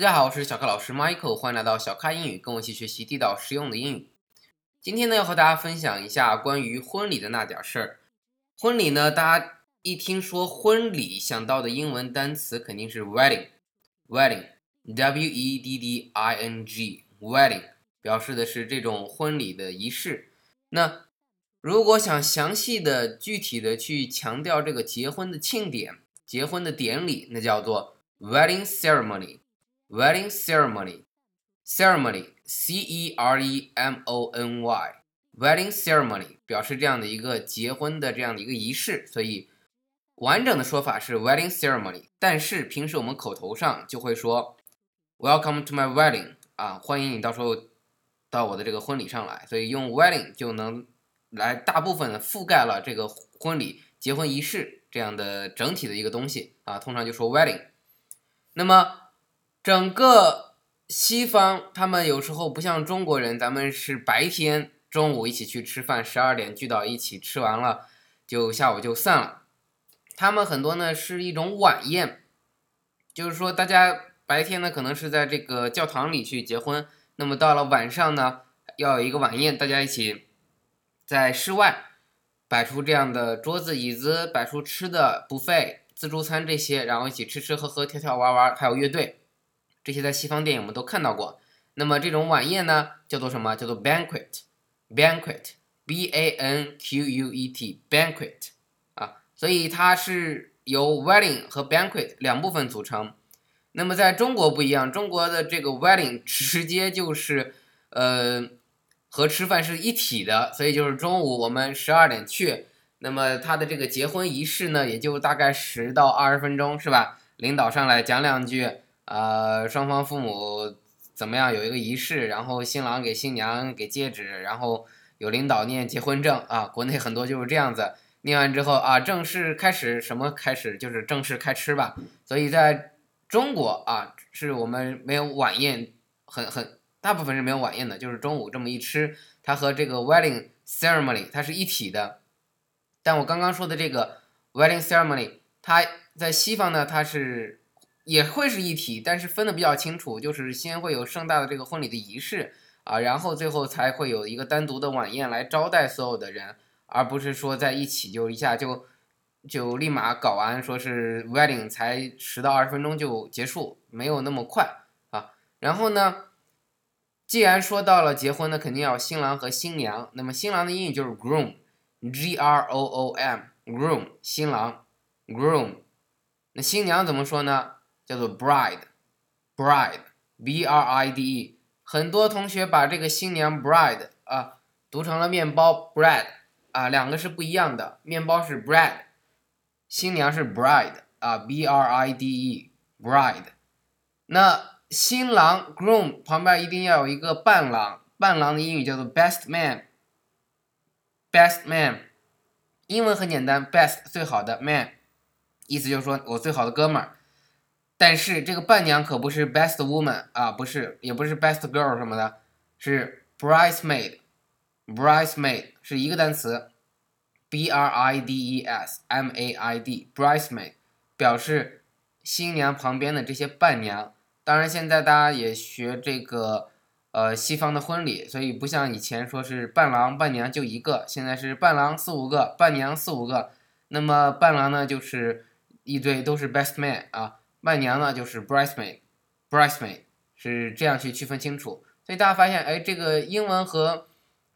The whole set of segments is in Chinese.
大家好，我是小咖老师 Michael，欢迎来到小咖英语，跟我一起学习地道实用的英语。今天呢，要和大家分享一下关于婚礼的那点事儿。婚礼呢，大家一听说婚礼，想到的英文单词肯定是 wedding，wedding，w e d d i n g，wedding，表示的是这种婚礼的仪式。那如果想详细的、具体的去强调这个结婚的庆典、结婚的典礼，那叫做 wedding ceremony。Wedding ceremony, ceremony, c e r e m o n y, wedding ceremony 表示这样的一个结婚的这样的一个仪式，所以完整的说法是 wedding ceremony。但是平时我们口头上就会说 Welcome to my wedding 啊，欢迎你到时候到我的这个婚礼上来，所以用 wedding 就能来大部分的覆盖了这个婚礼、结婚仪式这样的整体的一个东西啊，通常就说 wedding。那么整个西方，他们有时候不像中国人，咱们是白天中午一起去吃饭，十二点聚到一起吃完了，就下午就散了。他们很多呢是一种晚宴，就是说大家白天呢可能是在这个教堂里去结婚，那么到了晚上呢要有一个晚宴，大家一起在室外摆出这样的桌子椅子，摆出吃的不费自助餐这些，然后一起吃吃喝喝，跳跳玩玩，还有乐队。这些在西方电影我们都看到过。那么这种晚宴呢，叫做什么？叫做 banquet，banquet，b a n q u e t，banquet 啊，所以它是由 wedding 和 banquet 两部分组成。那么在中国不一样，中国的这个 wedding 直接就是呃和吃饭是一体的，所以就是中午我们十二点去，那么他的这个结婚仪式呢，也就大概十到二十分钟，是吧？领导上来讲两句。呃，双方父母怎么样？有一个仪式，然后新郎给新娘给戒指，然后有领导念结婚证啊。国内很多就是这样子，念完之后啊，正式开始什么开始就是正式开吃吧。所以在中国啊，是我们没有晚宴，很很大部分是没有晚宴的，就是中午这么一吃，它和这个 wedding ceremony 它是一体的。但我刚刚说的这个 wedding ceremony，它在西方呢，它是。也会是一体，但是分的比较清楚，就是先会有盛大的这个婚礼的仪式啊，然后最后才会有一个单独的晚宴来招待所有的人，而不是说在一起就一下就就立马搞完，说是 wedding 才十到二十分钟就结束，没有那么快啊。然后呢，既然说到了结婚呢，肯定要新郎和新娘，那么新郎的英语就是 groom，g r o o m，groom 新郎，groom，那新娘怎么说呢？叫做 bride，bride，b r i d e，很多同学把这个新娘 bride 啊读成了面包 bread 啊，两个是不一样的，面包是 bread，新娘是 bride 啊，b r i d e，bride。那新郎 groom 旁边一定要有一个伴郎，伴郎的英语叫做 best man，best man，英文很简单，best 最好的 man，意思就是说我最好的哥们儿。但是这个伴娘可不是 best woman 啊，不是，也不是 best girl 什么的，是 bridesmaid，bridesmaid 是一个单词，b r i d e s m a i d，bridesmaid 表示新娘旁边的这些伴娘。当然，现在大家也学这个呃西方的婚礼，所以不像以前说是伴郎伴娘就一个，现在是伴郎四五个，伴娘四五个。那么伴郎呢，就是一堆都是 best man 啊。伴娘呢，就是 bridesmaid，bridesmaid 是这样去区分清楚。所以大家发现，哎，这个英文和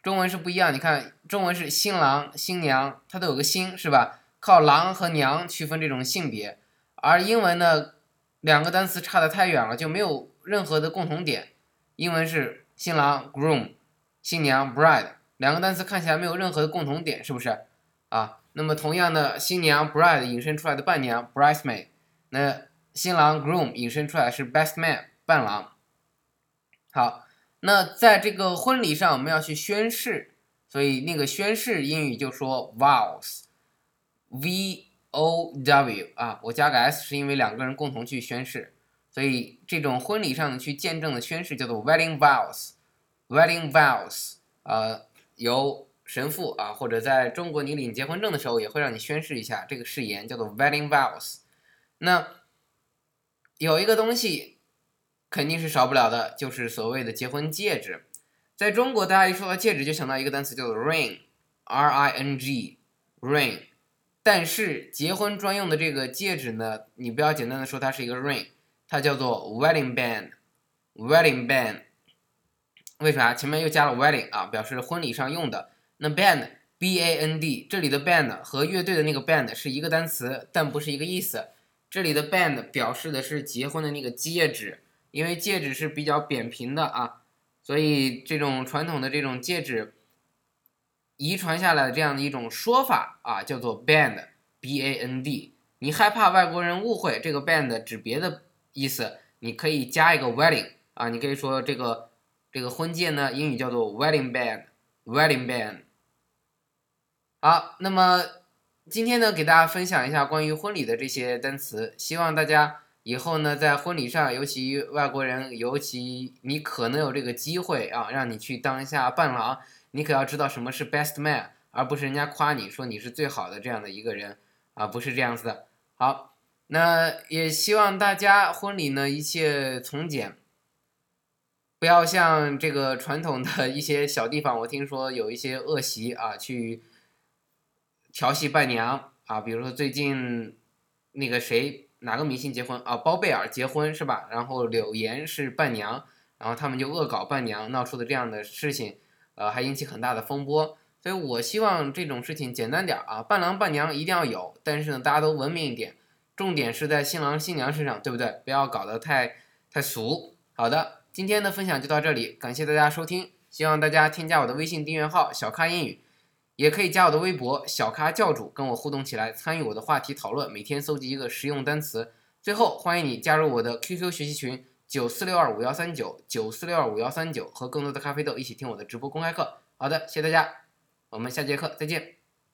中文是不一样。你看，中文是新郎、新娘，它都有个新，是吧？靠郎和娘区分这种性别。而英文呢，两个单词差的太远了，就没有任何的共同点。英文是新郎 groom，新娘 bride，两个单词看起来没有任何的共同点，是不是？啊，那么同样的，新娘 bride 引申出来的伴娘 bridesmaid，那。新郎 groom 引申出来是 best man 伴郎。好，那在这个婚礼上我们要去宣誓，所以那个宣誓英语就说 vows，v o w 啊，我加个 s 是因为两个人共同去宣誓，所以这种婚礼上去见证的宣誓叫做 wedding vows，wedding vows，呃，由神父啊或者在中国你领结婚证的时候也会让你宣誓一下这个誓言叫做 wedding vows，那。有一个东西肯定是少不了的，就是所谓的结婚戒指。在中国，大家一说到戒指，就想到一个单词叫做 ring，r i n g，ring。但是结婚专用的这个戒指呢，你不要简单的说它是一个 ring，它叫做 wedding band，wedding band。为啥？前面又加了 wedding 啊，表示婚礼上用的。那 band b a n d 这里的 band 和乐队的那个 band 是一个单词，但不是一个意思。这里的 band 表示的是结婚的那个戒指，因为戒指是比较扁平的啊，所以这种传统的这种戒指遗传下来的这样的一种说法啊，叫做 band b a n d。你害怕外国人误会这个 band 指别的意思，你可以加一个 wedding 啊，你可以说这个这个婚戒呢，英语叫做 wedding band，wedding band。好，那么今天呢，给大家分享一下关于婚礼的这些单词，希望大家以后呢，在婚礼上，尤其外国人，尤其你可能有这个机会啊，让你去当一下伴郎，你可要知道什么是 best man，而不是人家夸你说你是最好的这样的一个人啊，不是这样子的。好，那也希望大家婚礼呢一切从简，不要像这个传统的一些小地方，我听说有一些恶习啊去。调戏伴娘啊，比如说最近那个谁哪个明星结婚啊，包贝尔结婚是吧？然后柳岩是伴娘，然后他们就恶搞伴娘，闹出的这样的事情，呃，还引起很大的风波。所以我希望这种事情简单点儿啊，伴郎伴娘一定要有，但是呢，大家都文明一点，重点是在新郎新娘身上，对不对？不要搞得太太俗。好的，今天的分享就到这里，感谢大家收听，希望大家添加我的微信订阅号小咖英语。也可以加我的微博小咖教主，跟我互动起来，参与我的话题讨论，每天搜集一个实用单词。最后，欢迎你加入我的 QQ 学习群九四六二五幺三九九四六二五幺三九，和更多的咖啡豆一起听我的直播公开课。好的，谢谢大家，我们下节课再见。